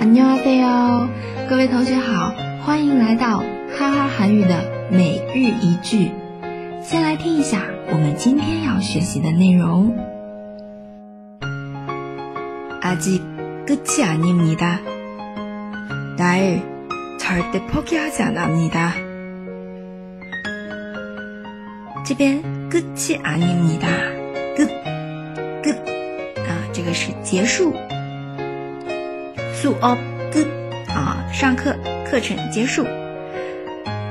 안녕하세요，各位同学好，欢迎来到哈哈韩语的每日一句。先来听一下我们今天要学习的内容。아직끝이아닙니다 날 절대 포기하지 않습니다. 这边끝이아닙니다 끝 끝啊，这个是结束。 수업 끝啊，上课课程结束。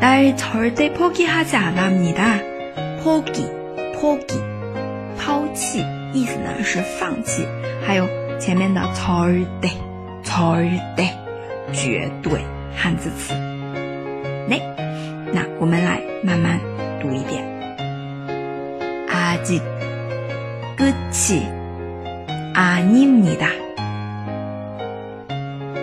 날절대포기하지않습니다 포기 포기抛弃，意思呢是放弃。还有前面的절대절대绝对。汉字词，那那我们来慢慢读一遍。아직끝이아닙니다